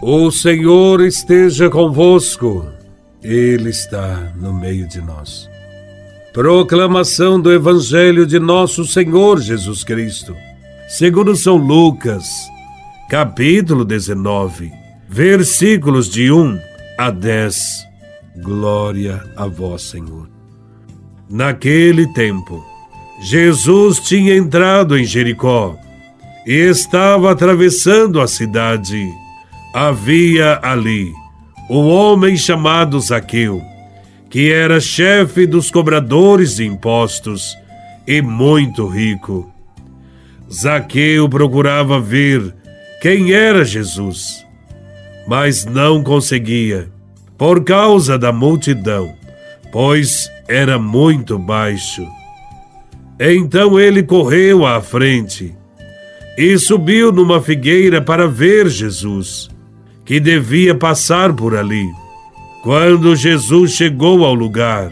O Senhor esteja convosco, Ele está no meio de nós. Proclamação do Evangelho de Nosso Senhor Jesus Cristo, segundo São Lucas, capítulo 19, versículos de 1 a 10. Glória a Vós, Senhor. Naquele tempo, Jesus tinha entrado em Jericó e estava atravessando a cidade havia ali um homem chamado Zaqueu, que era chefe dos cobradores de impostos e muito rico. Zaqueu procurava ver quem era Jesus, mas não conseguia, por causa da multidão, pois era muito baixo. Então ele correu à frente e subiu numa figueira para ver Jesus que devia passar por ali. Quando Jesus chegou ao lugar,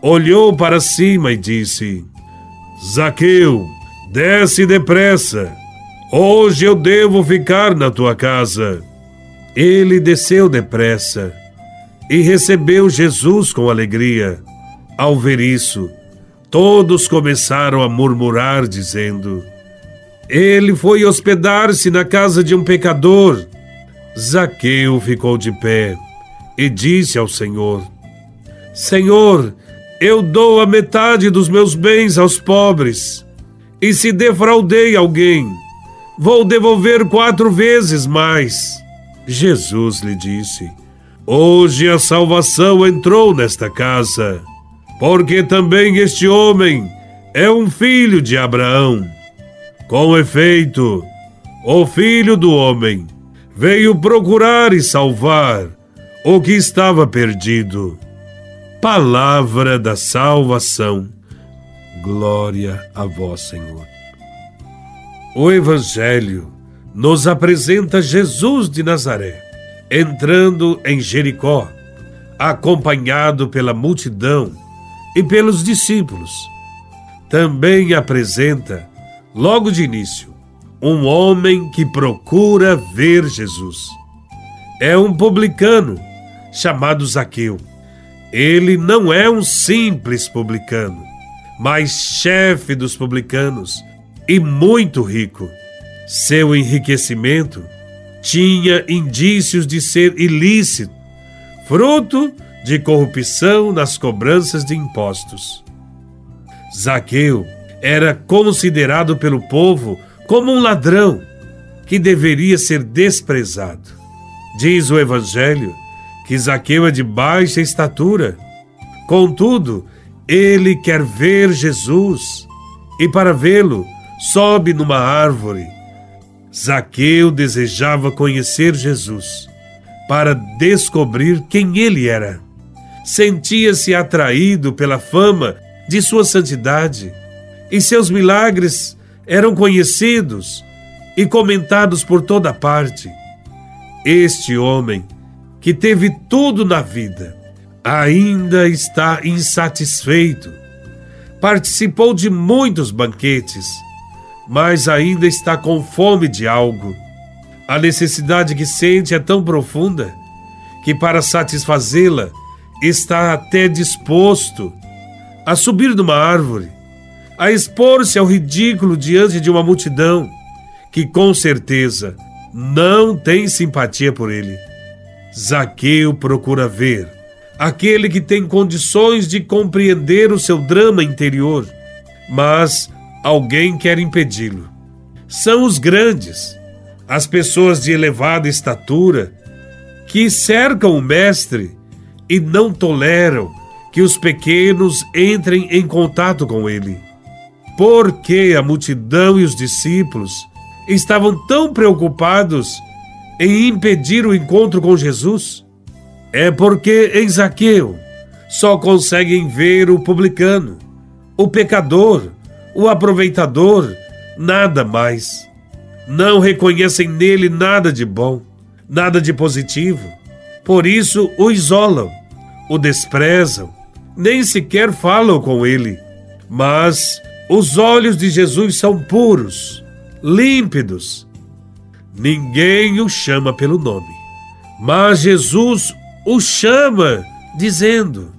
olhou para cima e disse: Zaqueu, desce depressa. Hoje eu devo ficar na tua casa. Ele desceu depressa e recebeu Jesus com alegria. Ao ver isso, todos começaram a murmurar, dizendo: Ele foi hospedar-se na casa de um pecador. Zaqueu ficou de pé e disse ao Senhor: Senhor, eu dou a metade dos meus bens aos pobres, e se defraudei alguém, vou devolver quatro vezes mais. Jesus lhe disse: Hoje a salvação entrou nesta casa, porque também este homem é um filho de Abraão. Com efeito, o filho do homem veio procurar e salvar o que estava perdido. Palavra da salvação. Glória a vós, Senhor. O Evangelho nos apresenta Jesus de Nazaré entrando em Jericó, acompanhado pela multidão e pelos discípulos. Também apresenta, logo de início, um homem que procura ver Jesus. É um publicano chamado Zaqueu. Ele não é um simples publicano, mas chefe dos publicanos e muito rico. Seu enriquecimento tinha indícios de ser ilícito, fruto de corrupção nas cobranças de impostos. Zaqueu era considerado pelo povo como um ladrão que deveria ser desprezado. Diz o Evangelho que Zaqueu é de baixa estatura. Contudo, ele quer ver Jesus e, para vê-lo, sobe numa árvore. Zaqueu desejava conhecer Jesus para descobrir quem ele era. Sentia-se atraído pela fama de sua santidade e seus milagres eram conhecidos e comentados por toda parte. Este homem, que teve tudo na vida, ainda está insatisfeito. Participou de muitos banquetes, mas ainda está com fome de algo. A necessidade que sente é tão profunda que, para satisfazê-la, está até disposto a subir numa árvore a expor-se ao ridículo diante de uma multidão que, com certeza, não tem simpatia por ele. Zaqueu procura ver aquele que tem condições de compreender o seu drama interior, mas alguém quer impedi-lo. São os grandes, as pessoas de elevada estatura, que cercam o mestre e não toleram que os pequenos entrem em contato com ele. Porque a multidão e os discípulos estavam tão preocupados em impedir o encontro com Jesus? É porque em Zaqueu só conseguem ver o publicano, o pecador, o aproveitador, nada mais. Não reconhecem nele nada de bom, nada de positivo. Por isso o isolam, o desprezam, nem sequer falam com ele. Mas os olhos de Jesus são puros, límpidos. Ninguém o chama pelo nome. Mas Jesus o chama, dizendo: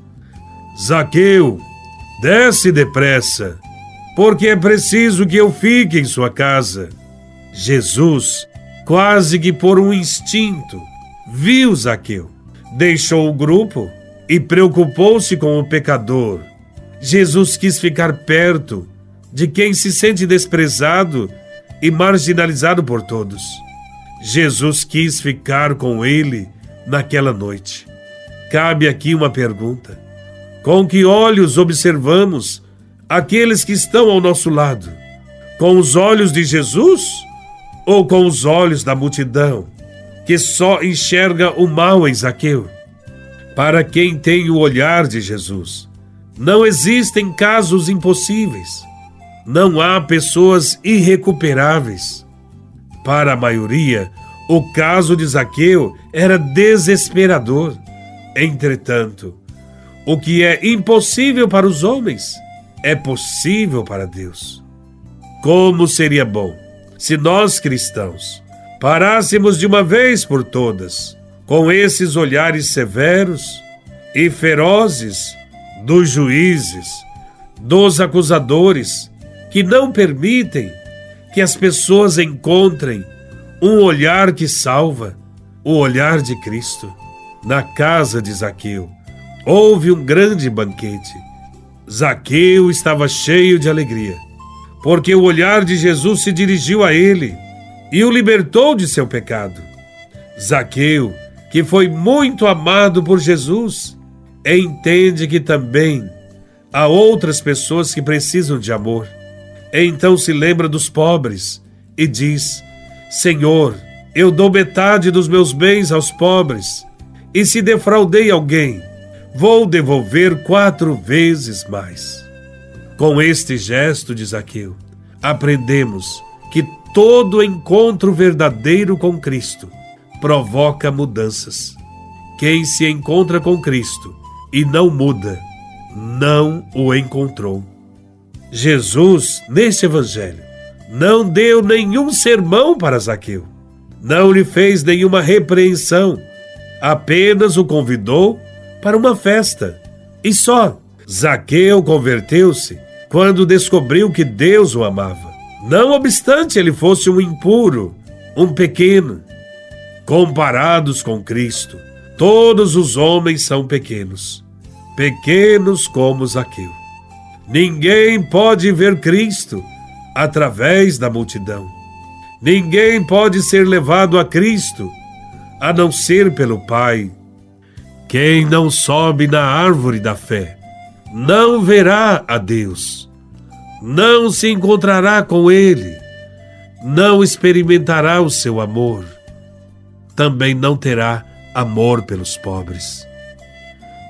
Zaqueu, desce depressa, porque é preciso que eu fique em sua casa. Jesus, quase que por um instinto, viu Zaqueu, deixou o grupo e preocupou-se com o pecador. Jesus quis ficar perto de quem se sente desprezado e marginalizado por todos. Jesus quis ficar com ele naquela noite. Cabe aqui uma pergunta: com que olhos observamos aqueles que estão ao nosso lado? Com os olhos de Jesus ou com os olhos da multidão, que só enxerga o mal em Zaqueu? Para quem tem o olhar de Jesus, não existem casos impossíveis, não há pessoas irrecuperáveis. Para a maioria, o caso de Zaqueu era desesperador. Entretanto, o que é impossível para os homens é possível para Deus. Como seria bom se nós cristãos parássemos de uma vez por todas com esses olhares severos e ferozes dos juízes, dos acusadores, que não permitem que as pessoas encontrem um olhar que salva, o olhar de Cristo. Na casa de Zaqueu, houve um grande banquete. Zaqueu estava cheio de alegria, porque o olhar de Jesus se dirigiu a ele e o libertou de seu pecado. Zaqueu, que foi muito amado por Jesus, entende que também há outras pessoas que precisam de amor. Então se lembra dos pobres e diz: Senhor, eu dou metade dos meus bens aos pobres, e se defraudei alguém, vou devolver quatro vezes mais. Com este gesto de Zaqueu, aprendemos que todo encontro verdadeiro com Cristo provoca mudanças. Quem se encontra com Cristo e não muda, não o encontrou. Jesus, neste evangelho, não deu nenhum sermão para Zaqueu, não lhe fez nenhuma repreensão, apenas o convidou para uma festa. E só. Zaqueu converteu-se quando descobriu que Deus o amava. Não obstante ele fosse um impuro, um pequeno. Comparados com Cristo, todos os homens são pequenos, pequenos como Zaqueu. Ninguém pode ver Cristo através da multidão. Ninguém pode ser levado a Cristo a não ser pelo Pai. Quem não sobe na árvore da fé não verá a Deus, não se encontrará com Ele, não experimentará o seu amor, também não terá amor pelos pobres.